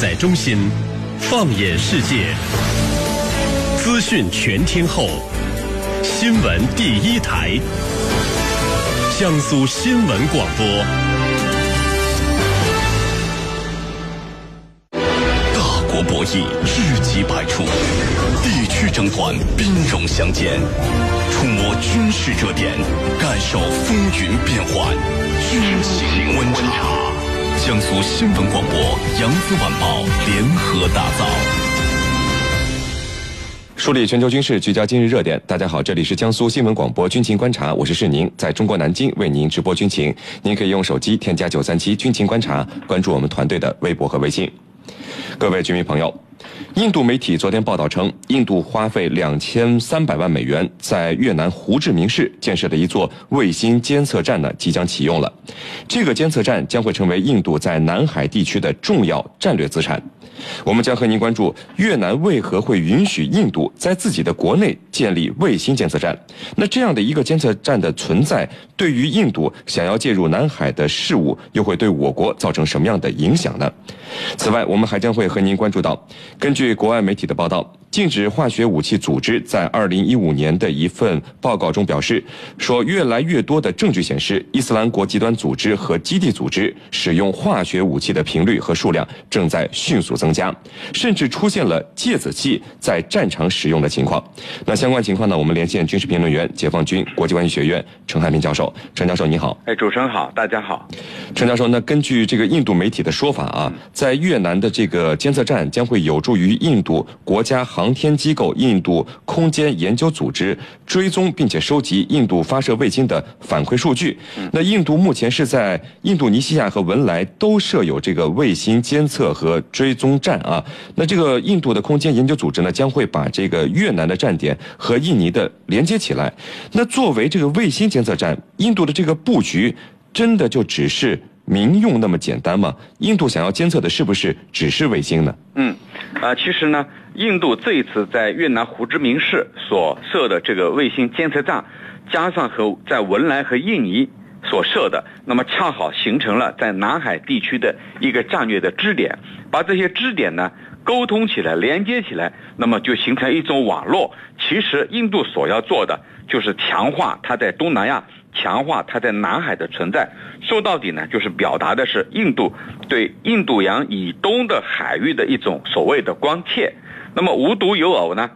在中心，放眼世界，资讯全天候，新闻第一台，江苏新闻广播。大国博弈，知己百出；地区争端，兵戎相见。触摸军事热点，感受风云变幻，军情观察。江苏新闻广播、扬子晚报联合打造，梳理全球军事，聚焦今日热点。大家好，这里是江苏新闻广播军情观察，我是世宁，在中国南京为您直播军情。您可以用手机添加九三七军情观察，关注我们团队的微博和微信。各位军迷朋友。印度媒体昨天报道称，印度花费两千三百万美元在越南胡志明市建设的一座卫星监测站呢，即将启用了。这个监测站将会成为印度在南海地区的重要战略资产。我们将和您关注越南为何会允许印度在自己的国内建立卫星监测站？那这样的一个监测站的存在，对于印度想要介入南海的事务，又会对我国造成什么样的影响呢？此外，我们还将会和您关注到，根据国外媒体的报道。禁止化学武器组织在二零一五年的一份报告中表示，说越来越多的证据显示，伊斯兰国极端组织和基地组织使用化学武器的频率和数量正在迅速增加，甚至出现了芥子气在战场使用的情况。那相关情况呢？我们连线军事评论员、解放军国际关系学院陈汉平教授。陈教授，你好。哎，主持人好，大家好。陈教授，那根据这个印度媒体的说法啊，在越南的这个监测站将会有助于印度国家航。航天机构印度空间研究组织追踪并且收集印度发射卫星的反馈数据。那印度目前是在印度尼西亚和文莱都设有这个卫星监测和追踪站啊。那这个印度的空间研究组织呢，将会把这个越南的站点和印尼的连接起来。那作为这个卫星监测站，印度的这个布局真的就只是？民用那么简单吗？印度想要监测的是不是只是卫星呢？嗯，啊，其实呢，印度这一次在越南胡志明市所设的这个卫星监测站，加上和在文莱和印尼所设的，那么恰好形成了在南海地区的一个战略的支点，把这些支点呢沟通起来、连接起来，那么就形成一种网络。其实印度所要做的就是强化它在东南亚。强化它在南海的存在，说到底呢，就是表达的是印度对印度洋以东的海域的一种所谓的关切。那么无独有偶呢，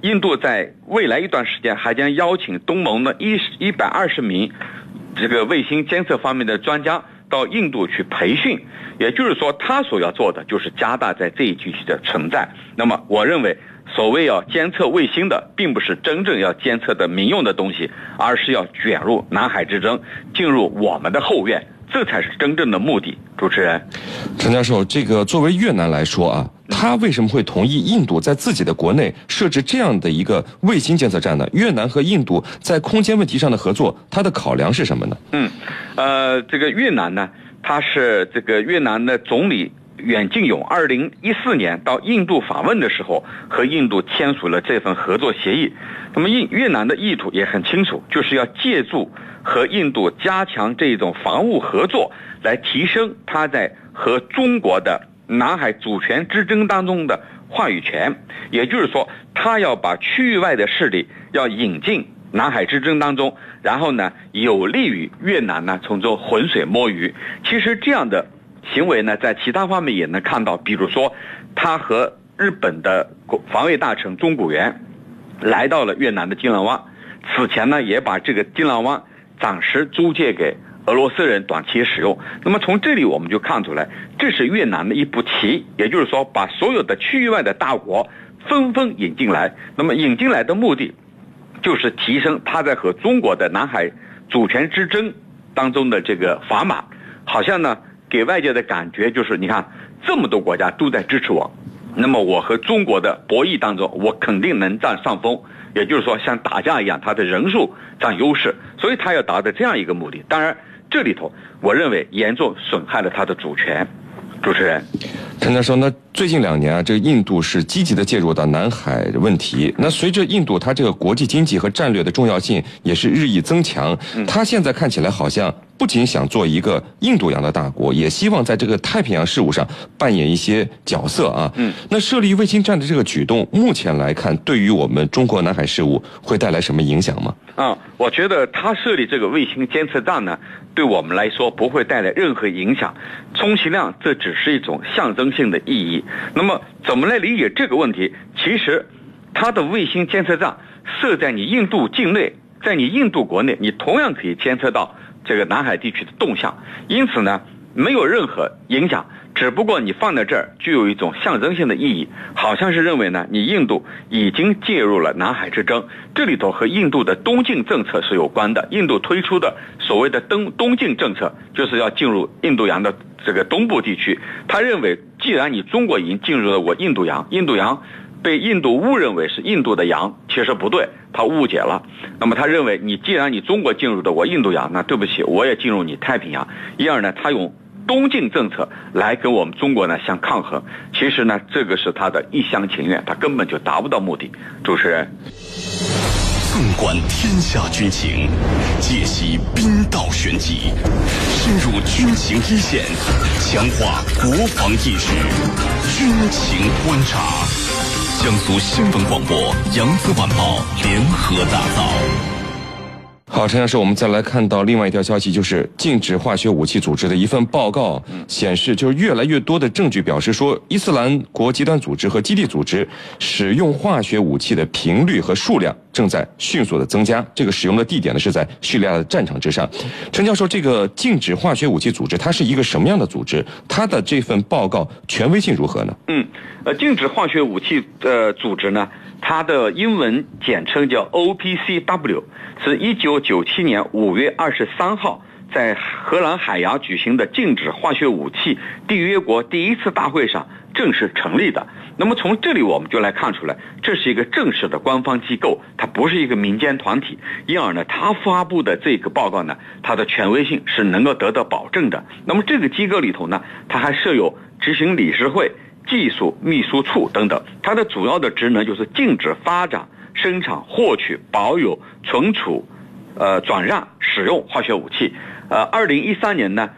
印度在未来一段时间还将邀请东盟的一一百二十名这个卫星监测方面的专家到印度去培训。也就是说，他所要做的就是加大在这一地区的存在。那么，我认为。所谓要监测卫星的，并不是真正要监测的民用的东西，而是要卷入南海之争，进入我们的后院，这才是真正的目的。主持人，陈教授，这个作为越南来说啊，他为什么会同意印度在自己的国内设置这样的一个卫星监测站呢？越南和印度在空间问题上的合作，它的考量是什么呢？嗯，呃，这个越南呢，他是这个越南的总理。远近勇二零一四年到印度访问的时候，和印度签署了这份合作协议。那么，印越南的意图也很清楚，就是要借助和印度加强这种防务合作，来提升他在和中国的南海主权之争当中的话语权。也就是说，他要把区域外的势力要引进南海之争当中，然后呢，有利于越南呢从中浑水摸鱼。其实这样的。行为呢，在其他方面也能看到，比如说，他和日本的防卫大臣中谷元来到了越南的金兰湾，此前呢，也把这个金兰湾暂时租借给俄罗斯人短期使用。那么从这里我们就看出来，这是越南的一步棋，也就是说，把所有的区域外的大国纷纷引进来。那么引进来的目的，就是提升他在和中国的南海主权之争当中的这个砝码，好像呢。给外界的感觉就是，你看这么多国家都在支持我，那么我和中国的博弈当中，我肯定能占上风。也就是说，像打架一样，他的人数占优势，所以他要达到这样一个目的。当然，这里头我认为严重损害了他的主权。主持人，陈教授，那最近两年啊，这个印度是积极的介入到南海问题。那随着印度它这个国际经济和战略的重要性也是日益增强，它现在看起来好像。不仅想做一个印度洋的大国，也希望在这个太平洋事务上扮演一些角色啊。嗯，那设立卫星站的这个举动，目前来看，对于我们中国南海事务会带来什么影响吗？啊，我觉得他设立这个卫星监测站呢，对我们来说不会带来任何影响，充其量这只是一种象征性的意义。那么，怎么来理解这个问题？其实，它的卫星监测站设在你印度境内，在你印度国内，你同样可以监测到。这个南海地区的动向，因此呢，没有任何影响。只不过你放在这儿，具有一种象征性的意义，好像是认为呢，你印度已经介入了南海之争。这里头和印度的东进政策是有关的。印度推出的所谓的东东进政策，就是要进入印度洋的这个东部地区。他认为，既然你中国已经进入了我印度洋，印度洋。被印度误认为是印度的洋，其实不对，他误解了。那么他认为，你既然你中国进入的我印度洋，那对不起，我也进入你太平洋。因而呢，他用东进政策来跟我们中国呢相抗衡。其实呢，这个是他的一厢情愿，他根本就达不到目的。主持人，纵观天下军情，解析兵道玄机，深入军情一线，强化国防意识，军情观察。江苏新闻广播、扬子晚报联合打造。好，陈教授，我们再来看到另外一条消息，就是禁止化学武器组织的一份报告显示，就是越来越多的证据表示说，伊斯兰国极端组织和基地组织使用化学武器的频率和数量正在迅速的增加。这个使用的地点呢是在叙利亚的战场之上。陈教授，这个禁止化学武器组织它是一个什么样的组织？它的这份报告权威性如何呢？嗯。呃，禁止化学武器的组织呢，它的英文简称叫 OPCW，是一九九七年五月二十三号在荷兰海牙举行的禁止化学武器缔约国第一次大会上正式成立的。那么从这里我们就来看出来，这是一个正式的官方机构，它不是一个民间团体。因而呢，它发布的这个报告呢，它的权威性是能够得到保证的。那么这个机构里头呢，它还设有执行理事会。技术秘书处等等，它的主要的职能就是禁止发展、生产、获取、保有、存储、呃转让、使用化学武器。呃，二零一三年呢，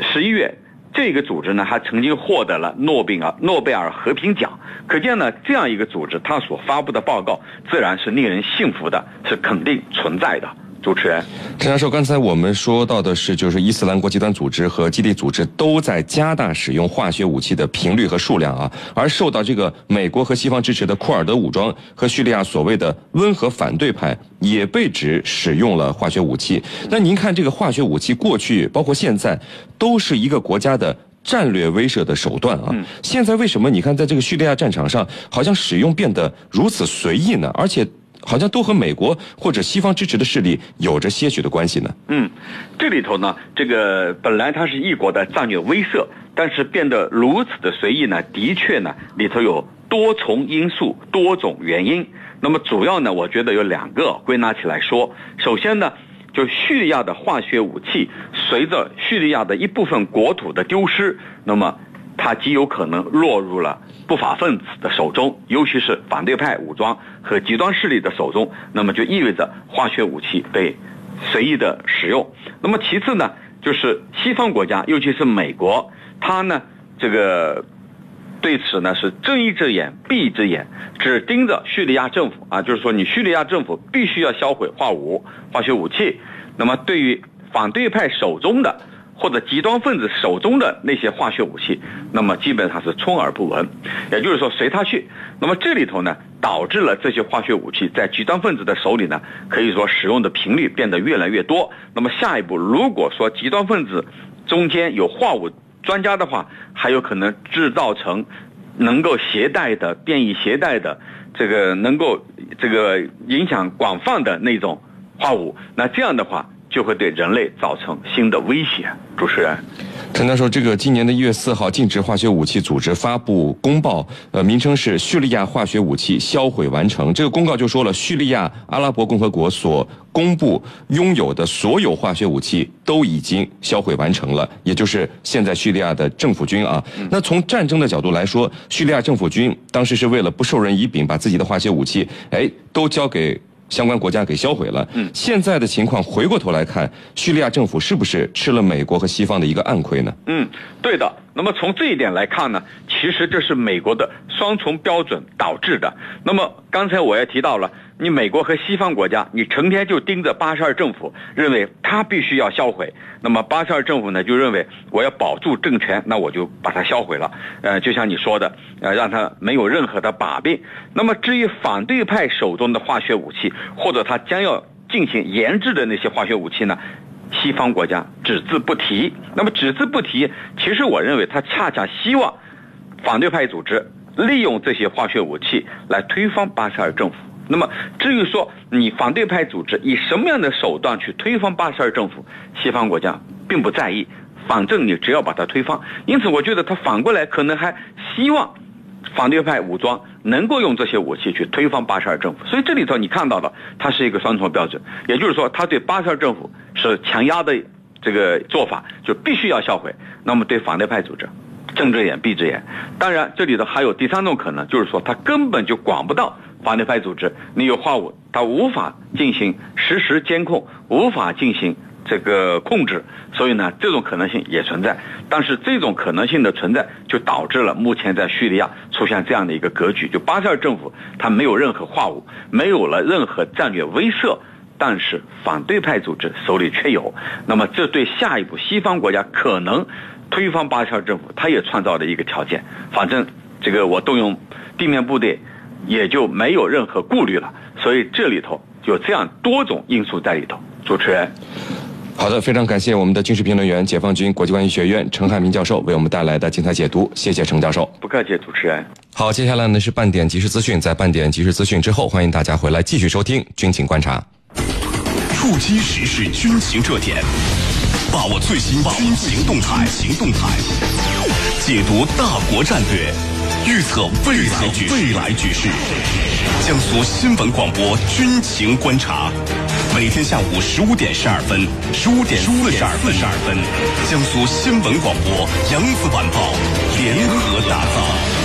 十一月，这个组织呢还曾经获得了诺贝尔诺贝尔和平奖。可见呢，这样一个组织，它所发布的报告自然是令人信服的，是肯定存在的。主持人，陈教授，刚才我们说到的是，就是伊斯兰国极端组织和基地组织都在加大使用化学武器的频率和数量啊，而受到这个美国和西方支持的库尔德武装和叙利亚所谓的温和反对派也被指使用了化学武器。那您看，这个化学武器过去包括现在都是一个国家的战略威慑的手段啊，现在为什么你看在这个叙利亚战场上，好像使用变得如此随意呢？而且。好像都和美国或者西方支持的势力有着些许的关系呢。嗯，这里头呢，这个本来它是一国的战略威慑，但是变得如此的随意呢，的确呢，里头有多重因素、多种原因。那么主要呢，我觉得有两个归纳起来说。首先呢，就叙利亚的化学武器，随着叙利亚的一部分国土的丢失，那么。它极有可能落入了不法分子的手中，尤其是反对派武装和极端势力的手中。那么就意味着化学武器被随意的使用。那么其次呢，就是西方国家，尤其是美国，它呢这个对此呢是睁一只眼闭一只眼，只盯着叙利亚政府啊，就是说你叙利亚政府必须要销毁化武化学武器。那么对于反对派手中的。或者极端分子手中的那些化学武器，那么基本上是充耳不闻，也就是说随他去。那么这里头呢，导致了这些化学武器在极端分子的手里呢，可以说使用的频率变得越来越多。那么下一步，如果说极端分子中间有化武专家的话，还有可能制造成能够携带的、便于携带的这个能够这个影响广泛的那种化武。那这样的话。就会对人类造成新的威胁。主持人，陈教授，这个今年的一月四号，禁止化学武器组织发布公报，呃，名称是叙利亚化学武器销毁完成。这个公告就说了，叙利亚阿拉伯共和国所公布拥有的所有化学武器都已经销毁完成了，也就是现在叙利亚的政府军啊。那从战争的角度来说，叙利亚政府军当时是为了不受人以柄，把自己的化学武器，哎，都交给。相关国家给销毁了。嗯，现在的情况回过头来看，叙利亚政府是不是吃了美国和西方的一个暗亏呢？嗯，对的。那么从这一点来看呢，其实这是美国的双重标准导致的。那么刚才我也提到了。你美国和西方国家，你成天就盯着巴沙尔政府，认为他必须要销毁。那么巴沙尔政府呢，就认为我要保住政权，那我就把它销毁了。呃，就像你说的，呃，让他没有任何的把柄。那么至于反对派手中的化学武器，或者他将要进行研制的那些化学武器呢，西方国家只字不提。那么只字不提，其实我认为他恰恰希望反对派组织利用这些化学武器来推翻巴沙尔政府。那么，至于说你反对派组织以什么样的手段去推翻巴沙尔政府，西方国家并不在意，反正你只要把它推翻。因此，我觉得他反过来可能还希望反对派武装能够用这些武器去推翻巴沙尔政府。所以这里头你看到的，它是一个双重标准，也就是说，他对巴沙尔政府是强压的这个做法，就必须要销毁。那么对反对派组织，睁只眼闭只眼。当然，这里头还有第三种可能，就是说他根本就管不到。反对派组织，你有话务，他无法进行实时监控，无法进行这个控制，所以呢，这种可能性也存在。但是这种可能性的存在，就导致了目前在叙利亚出现这样的一个格局：就巴沙尔政府他没有任何话务，没有了任何战略威慑，但是反对派组织手里却有。那么，这对下一步西方国家可能推翻巴沙尔政府，他也创造了一个条件。反正这个我动用地面部队。也就没有任何顾虑了，所以这里头有这样多种因素在里头。主持人，好的，非常感谢我们的军事评论员、解放军国际关系学院陈汉民教授为我们带来的精彩解读，谢谢陈教授。不客气，主持人。好，接下来呢是半点即时资讯，在半点即时资讯之后，欢迎大家回来继续收听军情观察。触击时事军情热点，把握最新军情动态，行动态，解读大国战略。预测未来未来局势，江苏新闻广播军情观察，每天下午十五点十二分，十五点四十二分，江苏新闻广播扬子晚报联合打造。